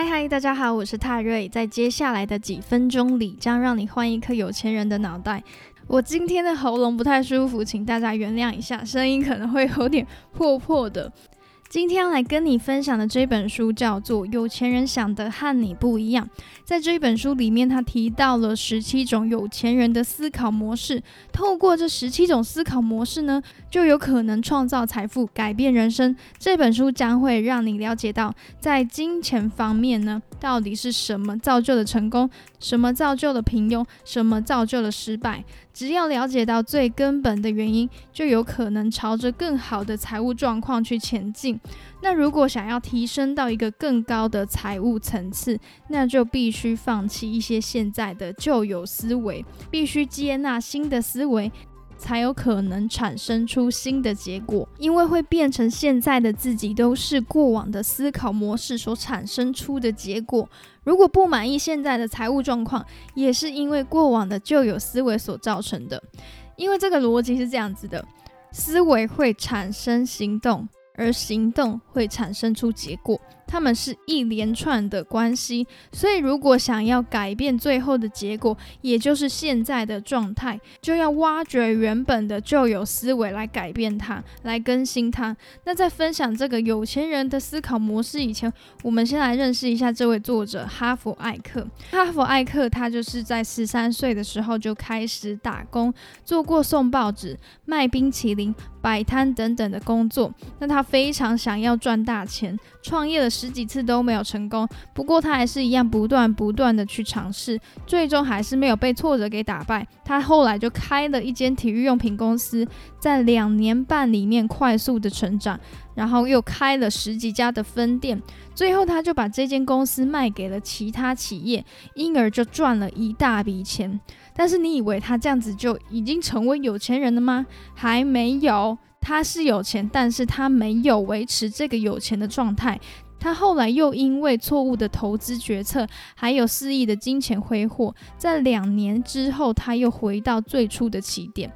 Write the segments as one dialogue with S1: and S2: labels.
S1: 嗨嗨，大家好，我是泰瑞，在接下来的几分钟里，将让你换一颗有钱人的脑袋。我今天的喉咙不太舒服，请大家原谅一下，声音可能会有点破破的。今天要来跟你分享的这本书叫做《有钱人想的和你不一样》。在这一本书里面，他提到了十七种有钱人的思考模式。透过这十七种思考模式呢，就有可能创造财富，改变人生。这本书将会让你了解到，在金钱方面呢，到底是什么造就了成功，什么造就了平庸，什么造就了失败。只要了解到最根本的原因，就有可能朝着更好的财务状况去前进。那如果想要提升到一个更高的财务层次，那就必须放弃一些现在的旧有思维，必须接纳新的思维，才有可能产生出新的结果。因为会变成现在的自己，都是过往的思考模式所产生出的结果。如果不满意现在的财务状况，也是因为过往的旧有思维所造成的。因为这个逻辑是这样子的：思维会产生行动。而行动会产生出结果。他们是一连串的关系，所以如果想要改变最后的结果，也就是现在的状态，就要挖掘原本的旧有思维来改变它，来更新它。那在分享这个有钱人的思考模式以前，我们先来认识一下这位作者哈佛艾克。哈佛艾克他就是在十三岁的时候就开始打工，做过送报纸、卖冰淇淋、摆摊等等的工作。那他非常想要赚大钱，创业了。十几次都没有成功，不过他还是一样不断不断的去尝试，最终还是没有被挫折给打败。他后来就开了一间体育用品公司，在两年半里面快速的成长，然后又开了十几家的分店，最后他就把这间公司卖给了其他企业，因而就赚了一大笔钱。但是你以为他这样子就已经成为有钱人了吗？还没有，他是有钱，但是他没有维持这个有钱的状态。他后来又因为错误的投资决策，还有肆意的金钱挥霍，在两年之后，他又回到最初的起点。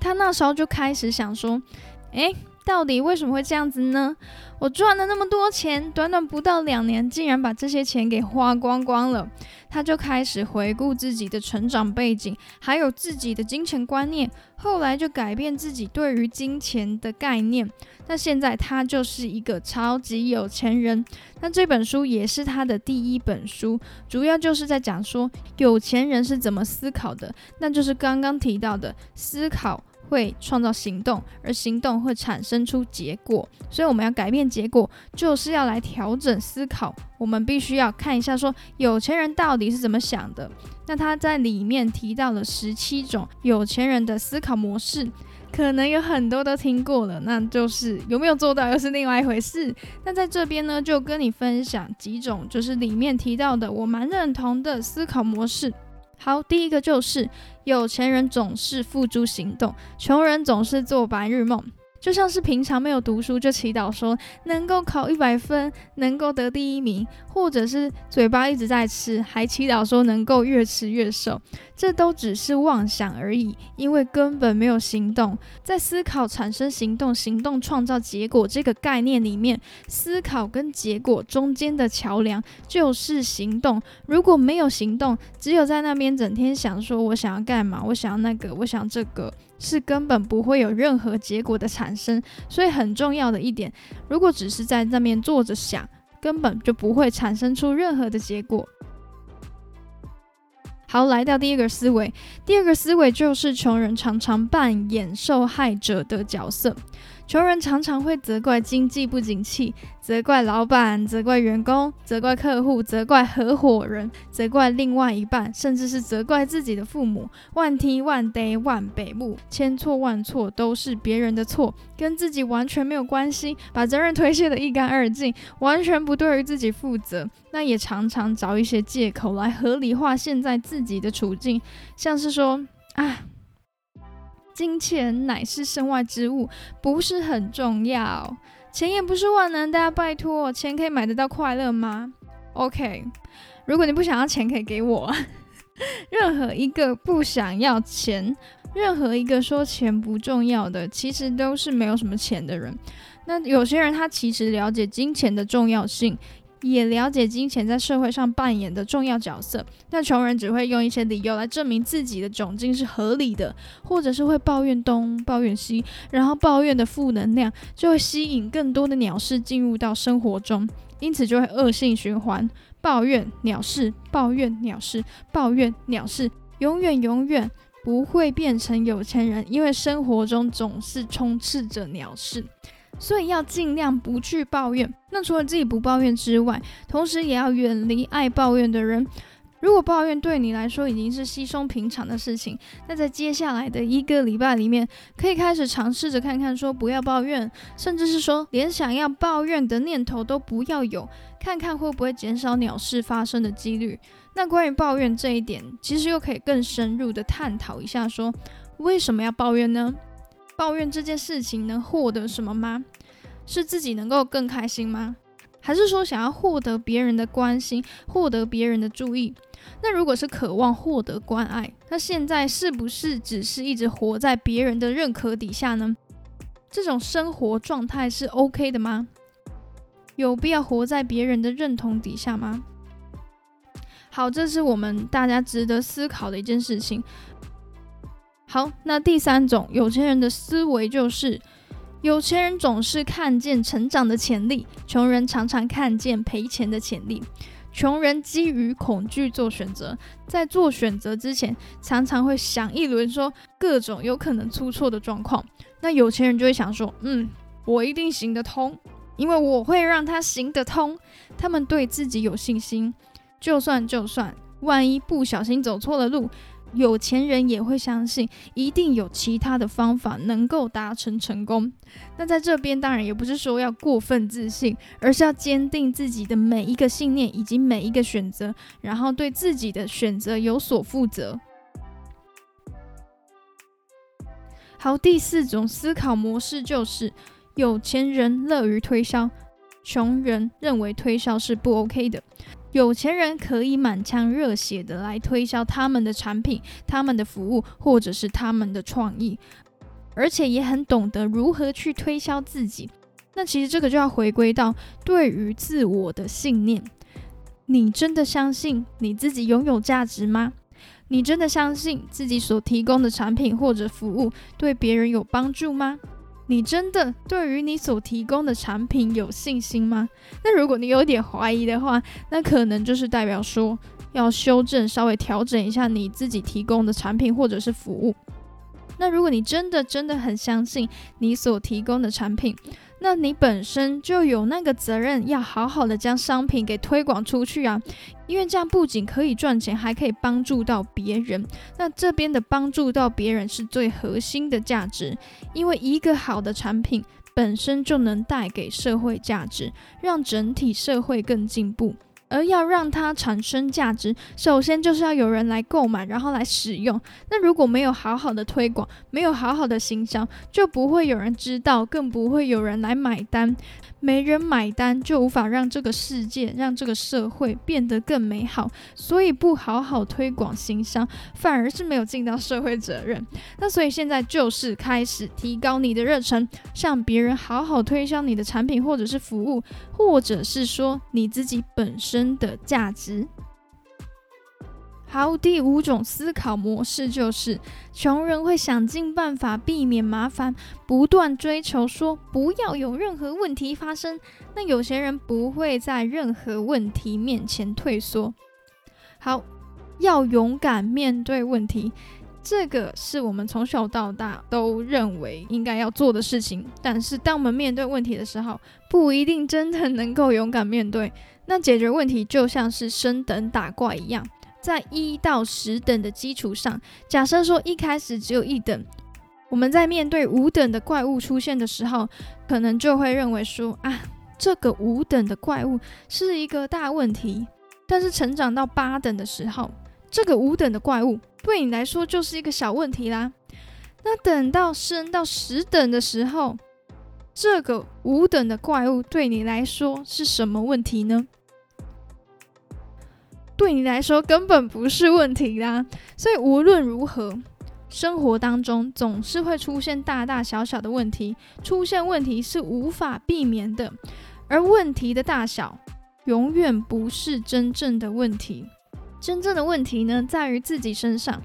S1: 他那时候就开始想说：“诶，到底为什么会这样子呢？我赚了那么多钱，短短不到两年，竟然把这些钱给花光光了。”他就开始回顾自己的成长背景，还有自己的金钱观念，后来就改变自己对于金钱的概念。那现在他就是一个超级有钱人。那这本书也是他的第一本书，主要就是在讲说有钱人是怎么思考的，那就是刚刚提到的思考。会创造行动，而行动会产生出结果，所以我们要改变结果，就是要来调整思考。我们必须要看一下，说有钱人到底是怎么想的。那他在里面提到了十七种有钱人的思考模式，可能有很多都听过了，那就是有没有做到又是另外一回事。那在这边呢，就跟你分享几种，就是里面提到的我蛮认同的思考模式。好，第一个就是有钱人总是付诸行动，穷人总是做白日梦。就像是平常没有读书就祈祷说能够考一百分，能够得第一名，或者是嘴巴一直在吃，还祈祷说能够越吃越瘦，这都只是妄想而已，因为根本没有行动。在思考产生行动，行动创造结果这个概念里面，思考跟结果中间的桥梁就是行动。如果没有行动，只有在那边整天想说我想要干嘛，我想要那个，我想这个。是根本不会有任何结果的产生，所以很重要的一点，如果只是在那面坐着想，根本就不会产生出任何的结果。好，来到第一个思维，第二个思维就是穷人常常扮演受害者的角色。穷人常常会责怪经济不景气，责怪老板，责怪员工，责怪客户，责怪合伙人，责怪另外一半，甚至是责怪自己的父母。万踢万逮万北部，千错万错都是别人的错，跟自己完全没有关系，把责任推卸得一干二净，完全不对于自己负责。那也常常找一些借口来合理化现在自己的处境，像是说啊。金钱乃是身外之物，不是很重要。钱也不是万能，大家拜托，钱可以买得到快乐吗？OK，如果你不想要钱，可以给我。任何一个不想要钱，任何一个说钱不重要的，其实都是没有什么钱的人。那有些人他其实了解金钱的重要性。也了解金钱在社会上扮演的重要角色，但穷人只会用一些理由来证明自己的窘境是合理的，或者是会抱怨东抱怨西，然后抱怨的负能量就会吸引更多的鸟事进入到生活中，因此就会恶性循环，抱怨鸟事，抱怨鸟事，抱怨鸟事，永远永远不会变成有钱人，因为生活中总是充斥着鸟事。所以要尽量不去抱怨。那除了自己不抱怨之外，同时也要远离爱抱怨的人。如果抱怨对你来说已经是稀松平常的事情，那在接下来的一个礼拜里面，可以开始尝试着看看，说不要抱怨，甚至是说连想要抱怨的念头都不要有，看看会不会减少鸟事发生的几率。那关于抱怨这一点，其实又可以更深入的探讨一下，说为什么要抱怨呢？抱怨这件事情能获得什么吗？是自己能够更开心吗？还是说想要获得别人的关心，获得别人的注意？那如果是渴望获得关爱，那现在是不是只是一直活在别人的认可底下呢？这种生活状态是 OK 的吗？有必要活在别人的认同底下吗？好，这是我们大家值得思考的一件事情。好，那第三种有钱人的思维就是，有钱人总是看见成长的潜力，穷人常常看见赔钱的潜力。穷人基于恐惧做选择，在做选择之前，常常会想一轮，说各种有可能出错的状况。那有钱人就会想说，嗯，我一定行得通，因为我会让他行得通。他们对自己有信心，就算就算万一不小心走错了路。有钱人也会相信，一定有其他的方法能够达成成功。那在这边当然也不是说要过分自信，而是要坚定自己的每一个信念以及每一个选择，然后对自己的选择有所负责。好，第四种思考模式就是，有钱人乐于推销，穷人认为推销是不 OK 的。有钱人可以满腔热血的来推销他们的产品、他们的服务，或者是他们的创意，而且也很懂得如何去推销自己。那其实这个就要回归到对于自我的信念：你真的相信你自己拥有价值吗？你真的相信自己所提供的产品或者服务对别人有帮助吗？你真的对于你所提供的产品有信心吗？那如果你有点怀疑的话，那可能就是代表说要修正、稍微调整一下你自己提供的产品或者是服务。那如果你真的真的很相信你所提供的产品，那你本身就有那个责任，要好好的将商品给推广出去啊，因为这样不仅可以赚钱，还可以帮助到别人。那这边的帮助到别人是最核心的价值，因为一个好的产品本身就能带给社会价值，让整体社会更进步。而要让它产生价值，首先就是要有人来购买，然后来使用。那如果没有好好的推广，没有好好的行销，就不会有人知道，更不会有人来买单。没人买单，就无法让这个世界、让这个社会变得更美好。所以不好好推广行商，反而是没有尽到社会责任。那所以现在就是开始提高你的热忱，向别人好好推销你的产品或者是服务，或者是说你自己本身的价值。好，第五种思考模式就是，穷人会想尽办法避免麻烦，不断追求说不要有任何问题发生。那有钱人不会在任何问题面前退缩。好，要勇敢面对问题，这个是我们从小到大都认为应该要做的事情。但是当我们面对问题的时候，不一定真的能够勇敢面对。那解决问题就像是升等打怪一样。在一到十等的基础上，假设说一开始只有一等，我们在面对五等的怪物出现的时候，可能就会认为说啊，这个五等的怪物是一个大问题。但是成长到八等的时候，这个五等的怪物对你来说就是一个小问题啦。那等到升到十等的时候，这个五等的怪物对你来说是什么问题呢？对你来说根本不是问题啦，所以无论如何，生活当中总是会出现大大小小的问题，出现问题是无法避免的，而问题的大小永远不是真正的问题。真正的问题呢，在于自己身上。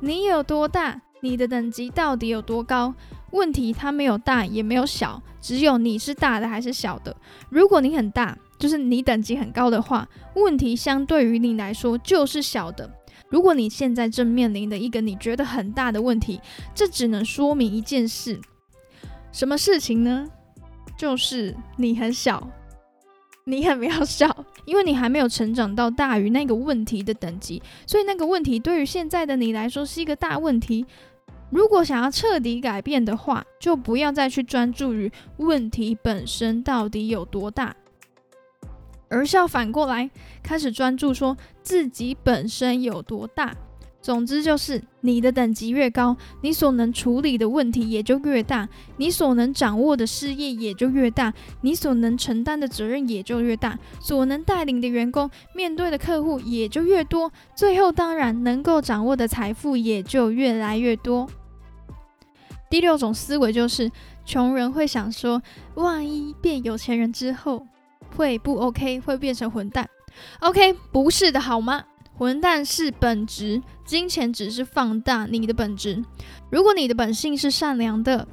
S1: 你有多大？你的等级到底有多高？问题它没有大也没有小，只有你是大的还是小的。如果你很大，就是你等级很高的话，问题相对于你来说就是小的。如果你现在正面临的一个你觉得很大的问题，这只能说明一件事：什么事情呢？就是你很小。你很渺小，因为你还没有成长到大于那个问题的等级，所以那个问题对于现在的你来说是一个大问题。如果想要彻底改变的话，就不要再去专注于问题本身到底有多大，而是要反过来开始专注说自己本身有多大。总之就是，你的等级越高，你所能处理的问题也就越大，你所能掌握的事业也就越大，你所能承担的责任也就越大，所能带领的员工、面对的客户也就越多，最后当然能够掌握的财富也就越来越多。第六种思维就是，穷人会想说，万一变有钱人之后会不 OK，会变成混蛋？OK，不是的好吗？混蛋是本质，金钱只是放大你的本质。如果你的本性是善良的。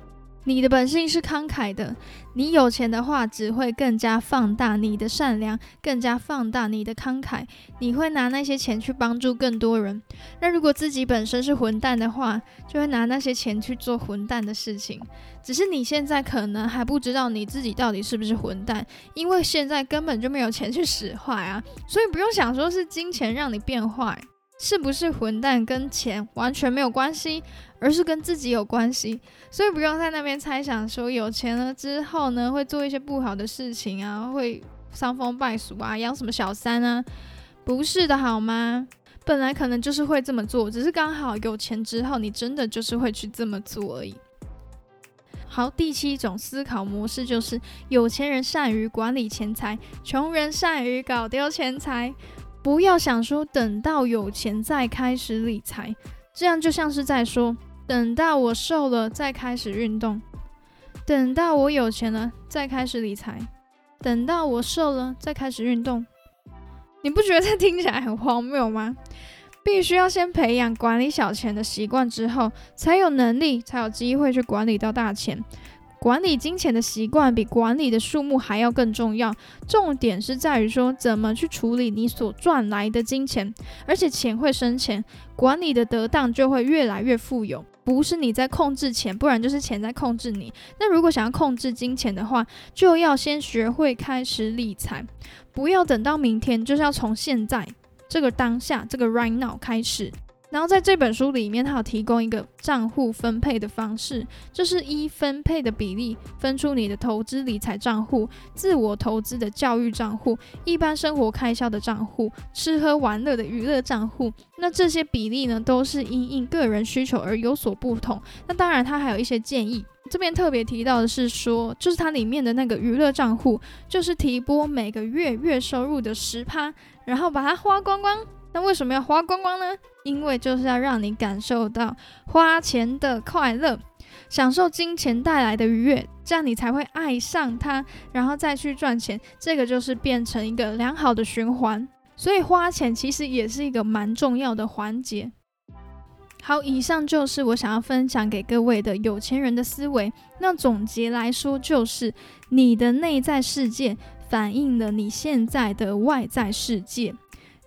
S1: 你的本性是慷慨的，你有钱的话，只会更加放大你的善良，更加放大你的慷慨。你会拿那些钱去帮助更多人。那如果自己本身是混蛋的话，就会拿那些钱去做混蛋的事情。只是你现在可能还不知道你自己到底是不是混蛋，因为现在根本就没有钱去使坏啊，所以不用想说是金钱让你变坏。是不是混蛋跟钱完全没有关系，而是跟自己有关系，所以不用在那边猜想说有钱了之后呢会做一些不好的事情啊，会伤风败俗啊，养什么小三啊？不是的好吗？本来可能就是会这么做，只是刚好有钱之后你真的就是会去这么做而已。好，第七种思考模式就是有钱人善于管理钱财，穷人善于搞丢钱财。不要想说等到有钱再开始理财，这样就像是在说等到我瘦了再开始运动，等到我有钱了再开始理财，等到我瘦了再开始运动。你不觉得这听起来很荒谬吗？必须要先培养管理小钱的习惯之后，才有能力，才有机会去管理到大钱。管理金钱的习惯比管理的数目还要更重要。重点是在于说，怎么去处理你所赚来的金钱，而且钱会生钱，管理的得当就会越来越富有。不是你在控制钱，不然就是钱在控制你。那如果想要控制金钱的话，就要先学会开始理财，不要等到明天，就是要从现在这个当下这个 right now 开始。然后在这本书里面，它有提供一个账户分配的方式，就是依分配的比例分出你的投资理财账户、自我投资的教育账户、一般生活开销的账户、吃喝玩乐的娱乐账户。那这些比例呢，都是因应个人需求而有所不同。那当然，它还有一些建议。这边特别提到的是说，就是它里面的那个娱乐账户，就是提拨每个月月收入的十趴，然后把它花光光。那为什么要花光光呢？因为就是要让你感受到花钱的快乐，享受金钱带来的愉悦，这样你才会爱上它，然后再去赚钱。这个就是变成一个良好的循环。所以花钱其实也是一个蛮重要的环节。好，以上就是我想要分享给各位的有钱人的思维。那总结来说，就是你的内在世界反映了你现在的外在世界。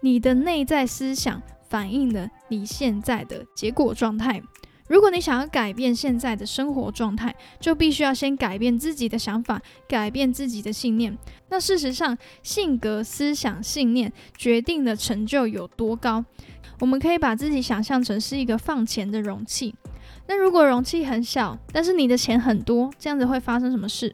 S1: 你的内在思想反映了你现在的结果状态。如果你想要改变现在的生活状态，就必须要先改变自己的想法，改变自己的信念。那事实上，性格、思想、信念决定了成就有多高。我们可以把自己想象成是一个放钱的容器。那如果容器很小，但是你的钱很多，这样子会发生什么事？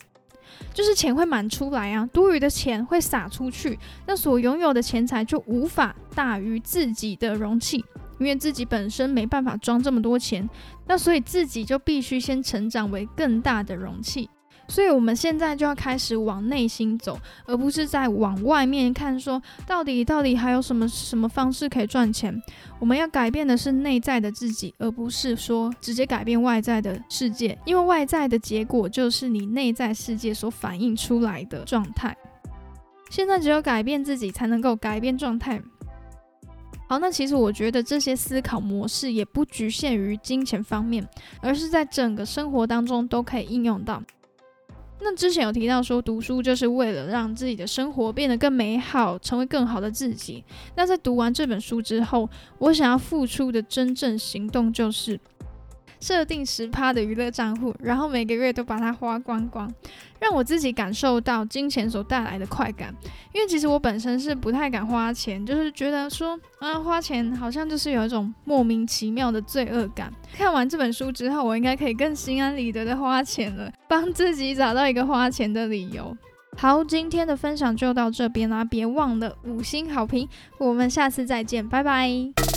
S1: 就是钱会满出来啊，多余的钱会撒出去，那所拥有的钱财就无法大于自己的容器，因为自己本身没办法装这么多钱，那所以自己就必须先成长为更大的容器。所以，我们现在就要开始往内心走，而不是在往外面看，说到底到底还有什么什么方式可以赚钱。我们要改变的是内在的自己，而不是说直接改变外在的世界，因为外在的结果就是你内在世界所反映出来的状态。现在只有改变自己，才能够改变状态。好，那其实我觉得这些思考模式也不局限于金钱方面，而是在整个生活当中都可以应用到。那之前有提到说，读书就是为了让自己的生活变得更美好，成为更好的自己。那在读完这本书之后，我想要付出的真正行动就是。设定十趴的娱乐账户，然后每个月都把它花光光，让我自己感受到金钱所带来的快感。因为其实我本身是不太敢花钱，就是觉得说，啊，花钱好像就是有一种莫名其妙的罪恶感。看完这本书之后，我应该可以更心安理得的花钱了，帮自己找到一个花钱的理由。好，今天的分享就到这边啦，别忘了五星好评，我们下次再见，拜拜。